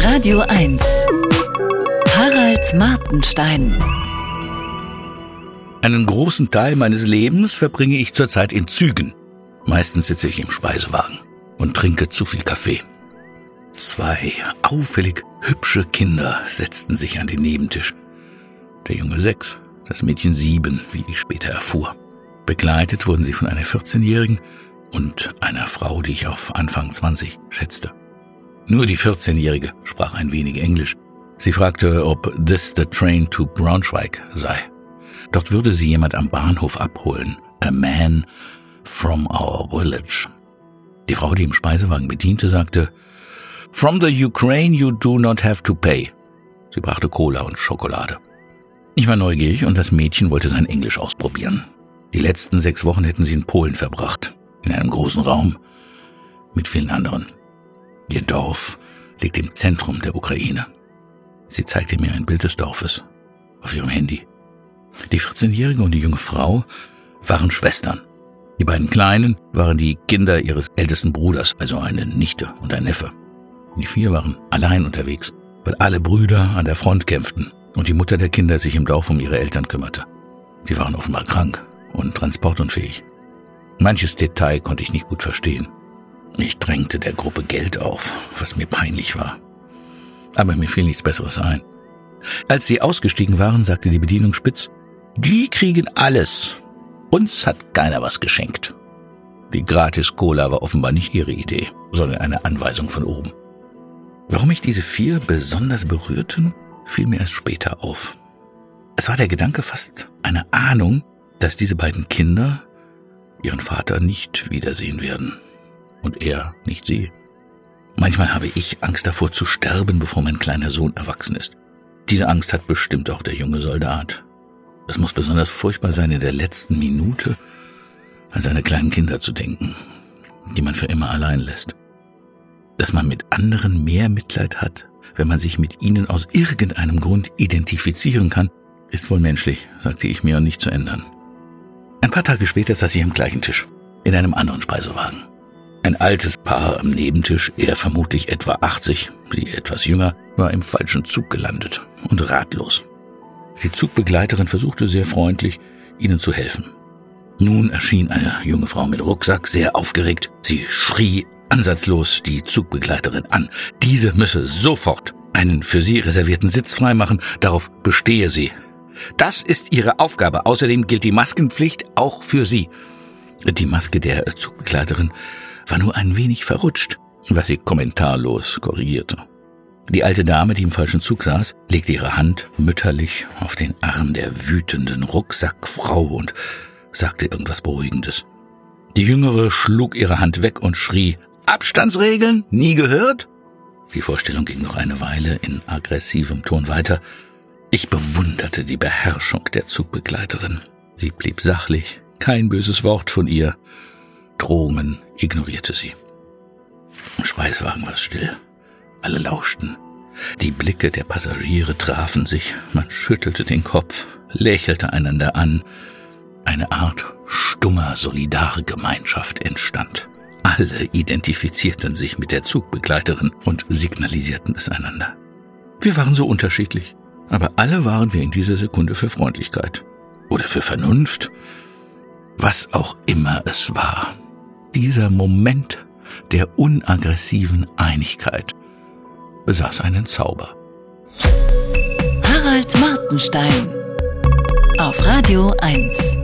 Radio 1. Harald Martenstein. Einen großen Teil meines Lebens verbringe ich zurzeit in Zügen. Meistens sitze ich im Speisewagen und trinke zu viel Kaffee. Zwei auffällig hübsche Kinder setzten sich an den Nebentisch. Der Junge sechs, das Mädchen sieben, wie ich später erfuhr. Begleitet wurden sie von einer 14-Jährigen und einer Frau, die ich auf Anfang 20 schätzte. Nur die 14-Jährige sprach ein wenig Englisch. Sie fragte, ob this the train to Braunschweig sei. Dort würde sie jemand am Bahnhof abholen. A man from our village. Die Frau, die im Speisewagen bediente, sagte, From the Ukraine you do not have to pay. Sie brachte Cola und Schokolade. Ich war neugierig und das Mädchen wollte sein Englisch ausprobieren. Die letzten sechs Wochen hätten sie in Polen verbracht, in einem großen Raum, mit vielen anderen. Ihr Dorf liegt im Zentrum der Ukraine. Sie zeigte mir ein Bild des Dorfes auf ihrem Handy. Die 14-Jährige und die junge Frau waren Schwestern. Die beiden Kleinen waren die Kinder ihres ältesten Bruders, also eine Nichte und ein Neffe. Die vier waren allein unterwegs, weil alle Brüder an der Front kämpften und die Mutter der Kinder sich im Dorf um ihre Eltern kümmerte. Die waren offenbar krank und transportunfähig. Manches Detail konnte ich nicht gut verstehen. Ich drängte der Gruppe Geld auf, was mir peinlich war. Aber mir fiel nichts Besseres ein. Als sie ausgestiegen waren, sagte die Bedienung spitz, die kriegen alles. Uns hat keiner was geschenkt. Die Gratis-Cola war offenbar nicht ihre Idee, sondern eine Anweisung von oben. Warum mich diese vier besonders berührten, fiel mir erst später auf. Es war der Gedanke fast eine Ahnung, dass diese beiden Kinder ihren Vater nicht wiedersehen werden und er nicht sie. Manchmal habe ich Angst davor zu sterben, bevor mein kleiner Sohn erwachsen ist. Diese Angst hat bestimmt auch der junge Soldat. Es muss besonders furchtbar sein, in der letzten Minute an seine kleinen Kinder zu denken, die man für immer allein lässt. Dass man mit anderen mehr Mitleid hat, wenn man sich mit ihnen aus irgendeinem Grund identifizieren kann, ist wohl menschlich, sagte ich mir, und nicht zu ändern. Ein paar Tage später saß ich am gleichen Tisch, in einem anderen Speisewagen. Ein altes Paar am Nebentisch, er vermutlich etwa 80, sie etwas jünger, war im falschen Zug gelandet und ratlos. Die Zugbegleiterin versuchte sehr freundlich, ihnen zu helfen. Nun erschien eine junge Frau mit Rucksack, sehr aufgeregt. Sie schrie ansatzlos die Zugbegleiterin an. Diese müsse sofort einen für sie reservierten Sitz freimachen, darauf bestehe sie. Das ist ihre Aufgabe. Außerdem gilt die Maskenpflicht auch für sie. Die Maske der Zugbegleiterin war nur ein wenig verrutscht, was sie kommentarlos korrigierte. Die alte Dame, die im falschen Zug saß, legte ihre Hand mütterlich auf den Arm der wütenden Rucksackfrau und sagte irgendwas Beruhigendes. Die Jüngere schlug ihre Hand weg und schrie, Abstandsregeln? Nie gehört? Die Vorstellung ging noch eine Weile in aggressivem Ton weiter. Ich bewunderte die Beherrschung der Zugbegleiterin. Sie blieb sachlich, kein böses Wort von ihr. Drohungen ignorierte sie. Im Speiswagen war es still. Alle lauschten. Die Blicke der Passagiere trafen sich, man schüttelte den Kopf, lächelte einander an. Eine Art stummer Solidargemeinschaft entstand. Alle identifizierten sich mit der Zugbegleiterin und signalisierten es einander. Wir waren so unterschiedlich, aber alle waren wir in dieser Sekunde für Freundlichkeit oder für Vernunft, was auch immer es war dieser Moment der unaggressiven Einigkeit besaß einen Zauber. Harald Martenstein auf Radio 1.